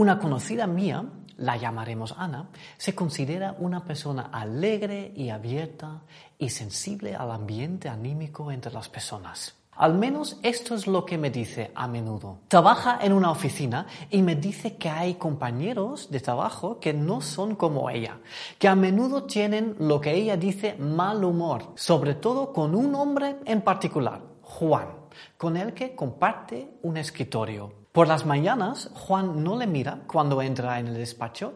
Una conocida mía, la llamaremos Ana, se considera una persona alegre y abierta y sensible al ambiente anímico entre las personas. Al menos esto es lo que me dice a menudo. Trabaja en una oficina y me dice que hay compañeros de trabajo que no son como ella, que a menudo tienen lo que ella dice mal humor, sobre todo con un hombre en particular, Juan, con el que comparte un escritorio. Por las mañanas, Juan no le mira cuando entra en el despacho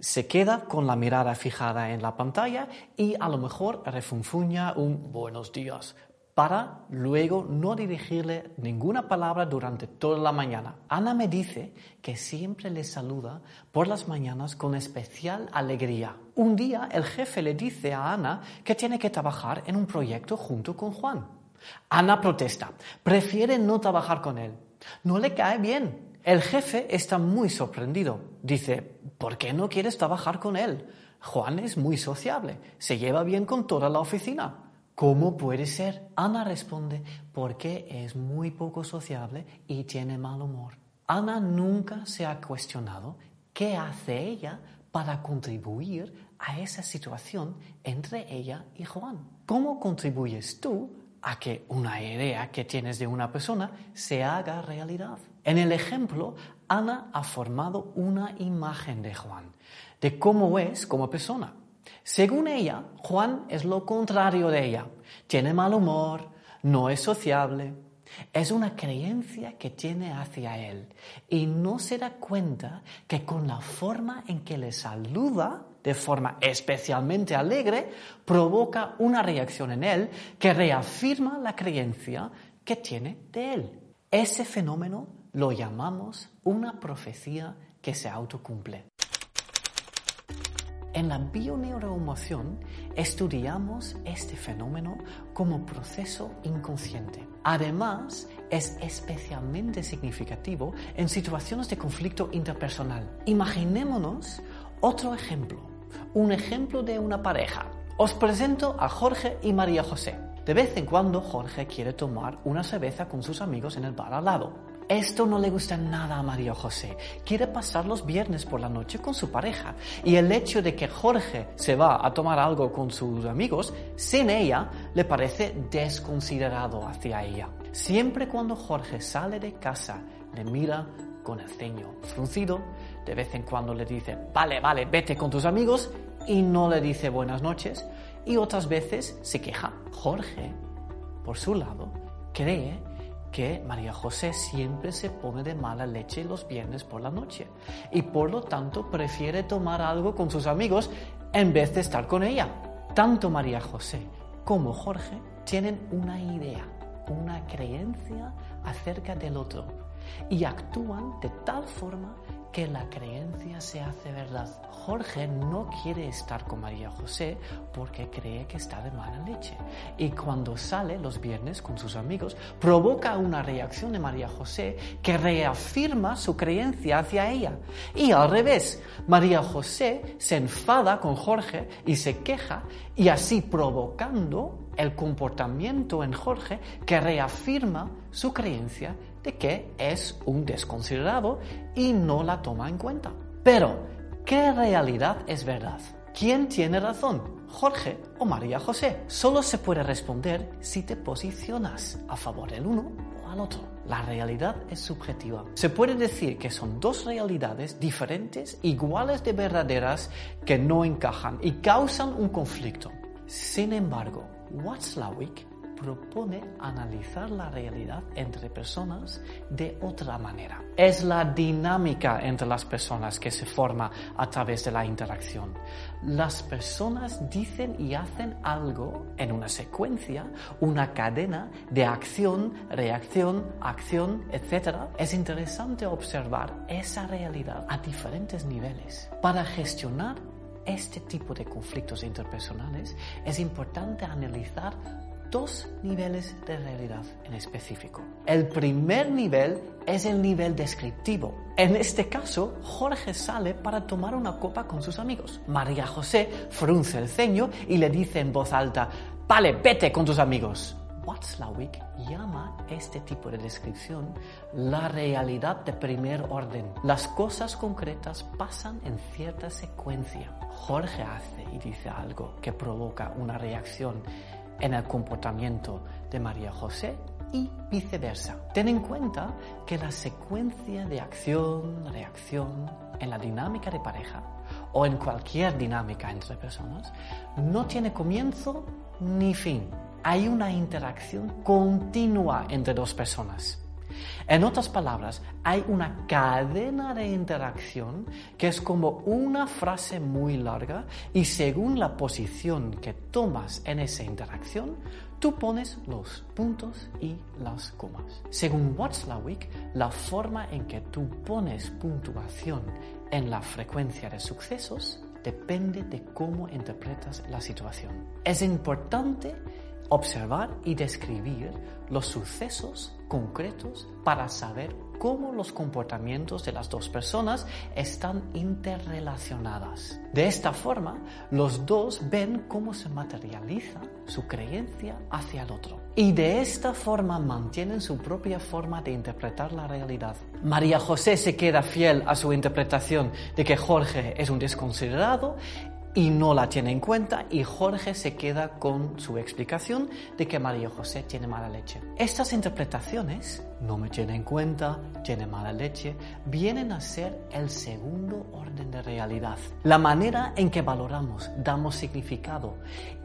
se queda con la mirada fijada en la pantalla y a lo mejor refunfuña un buenos días para luego no dirigirle ninguna palabra durante toda la mañana. Ana me dice que siempre le saluda por las mañanas con especial alegría. Un día el jefe le dice a Ana que tiene que trabajar en un proyecto junto con Juan. Ana protesta, prefiere no trabajar con él. No le cae bien. El jefe está muy sorprendido. Dice, ¿por qué no quieres trabajar con él? Juan es muy sociable, se lleva bien con toda la oficina. ¿Cómo puede ser? Ana responde, porque es muy poco sociable y tiene mal humor. Ana nunca se ha cuestionado qué hace ella para contribuir a esa situación entre ella y Juan. ¿Cómo contribuyes tú a que una idea que tienes de una persona se haga realidad? En el ejemplo, Ana ha formado una imagen de Juan, de cómo es como persona. Según ella, Juan es lo contrario de ella. Tiene mal humor, no es sociable. Es una creencia que tiene hacia él y no se da cuenta que con la forma en que le saluda de forma especialmente alegre provoca una reacción en él que reafirma la creencia que tiene de él. Ese fenómeno lo llamamos una profecía que se autocumple. En la bioneuroemoción estudiamos este fenómeno como proceso inconsciente. Además, es especialmente significativo en situaciones de conflicto interpersonal. Imaginémonos otro ejemplo, un ejemplo de una pareja. Os presento a Jorge y María José. De vez en cuando Jorge quiere tomar una cerveza con sus amigos en el bar al lado. Esto no le gusta nada a María José. Quiere pasar los viernes por la noche con su pareja. Y el hecho de que Jorge se va a tomar algo con sus amigos sin ella le parece desconsiderado hacia ella. Siempre cuando Jorge sale de casa, le mira con el ceño fruncido. De vez en cuando le dice, vale, vale, vete con tus amigos. Y no le dice buenas noches. Y otras veces se queja. Jorge, por su lado, cree que María José siempre se pone de mala leche los viernes por la noche y por lo tanto prefiere tomar algo con sus amigos en vez de estar con ella. Tanto María José como Jorge tienen una idea, una creencia acerca del otro y actúan de tal forma que la creencia se hace verdad. Jorge no quiere estar con María José porque cree que está de mala leche. Y cuando sale los viernes con sus amigos, provoca una reacción de María José que reafirma su creencia hacia ella. Y al revés, María José se enfada con Jorge y se queja y así provocando el comportamiento en Jorge que reafirma su creencia de que es un desconsiderado y no la toma en cuenta. Pero, ¿qué realidad es verdad? ¿Quién tiene razón? ¿Jorge o María José? Solo se puede responder si te posicionas a favor del uno o al otro. La realidad es subjetiva. Se puede decir que son dos realidades diferentes, iguales de verdaderas, que no encajan y causan un conflicto. Sin embargo, Watzlawick propone analizar la realidad entre personas de otra manera. Es la dinámica entre las personas que se forma a través de la interacción. Las personas dicen y hacen algo en una secuencia, una cadena de acción, reacción, acción, etc. Es interesante observar esa realidad a diferentes niveles para gestionar este tipo de conflictos interpersonales es importante analizar dos niveles de realidad en específico. El primer nivel es el nivel descriptivo. En este caso, Jorge sale para tomar una copa con sus amigos. María José frunce el ceño y le dice en voz alta, vale, vete con tus amigos. Watzlawick llama este tipo de descripción la realidad de primer orden. Las cosas concretas pasan en cierta secuencia. Jorge hace y dice algo que provoca una reacción en el comportamiento de María José y viceversa. Ten en cuenta que la secuencia de acción, reacción en la dinámica de pareja o en cualquier dinámica entre personas no tiene comienzo ni fin. Hay una interacción continua entre dos personas. En otras palabras, hay una cadena de interacción que es como una frase muy larga y según la posición que tomas en esa interacción, tú pones los puntos y las comas. Según Watzlawick, la forma en que tú pones puntuación en la frecuencia de sucesos depende de cómo interpretas la situación. Es importante observar y describir los sucesos concretos para saber cómo los comportamientos de las dos personas están interrelacionadas. De esta forma, los dos ven cómo se materializa su creencia hacia el otro. Y de esta forma mantienen su propia forma de interpretar la realidad. María José se queda fiel a su interpretación de que Jorge es un desconsiderado y no la tiene en cuenta y Jorge se queda con su explicación de que María José tiene mala leche. Estas interpretaciones, no me tiene en cuenta, tiene mala leche, vienen a ser el segundo orden de realidad. La manera en que valoramos, damos significado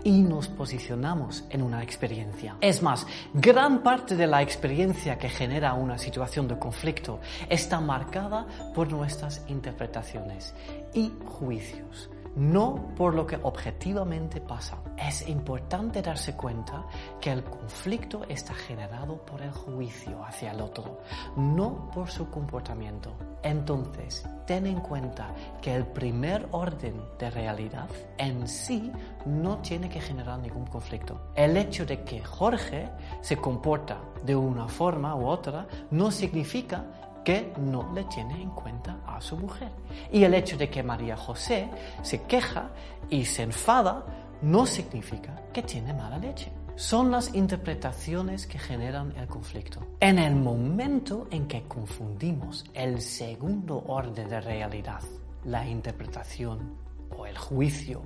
y nos posicionamos en una experiencia. Es más, gran parte de la experiencia que genera una situación de conflicto está marcada por nuestras interpretaciones y juicios no por lo que objetivamente pasa. Es importante darse cuenta que el conflicto está generado por el juicio hacia el otro, no por su comportamiento. Entonces, ten en cuenta que el primer orden de realidad en sí no tiene que generar ningún conflicto. El hecho de que Jorge se comporta de una forma u otra no significa que no le tiene en cuenta a su mujer. Y el hecho de que María José se queja y se enfada no significa que tiene mala leche. Son las interpretaciones que generan el conflicto. En el momento en que confundimos el segundo orden de realidad, la interpretación o el juicio,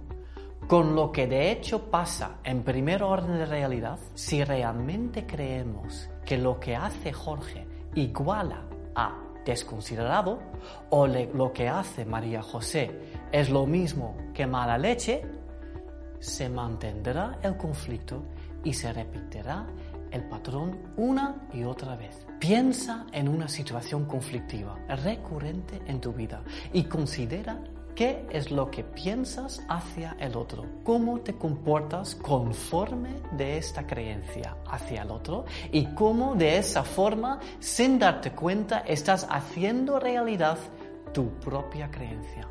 con lo que de hecho pasa en primer orden de realidad, si realmente creemos que lo que hace Jorge iguala a desconsiderado o lo que hace María José es lo mismo que mala leche, se mantendrá el conflicto y se repetirá el patrón una y otra vez. Piensa en una situación conflictiva recurrente en tu vida y considera ¿Qué es lo que piensas hacia el otro? ¿Cómo te comportas conforme de esta creencia hacia el otro? Y cómo de esa forma, sin darte cuenta, estás haciendo realidad tu propia creencia.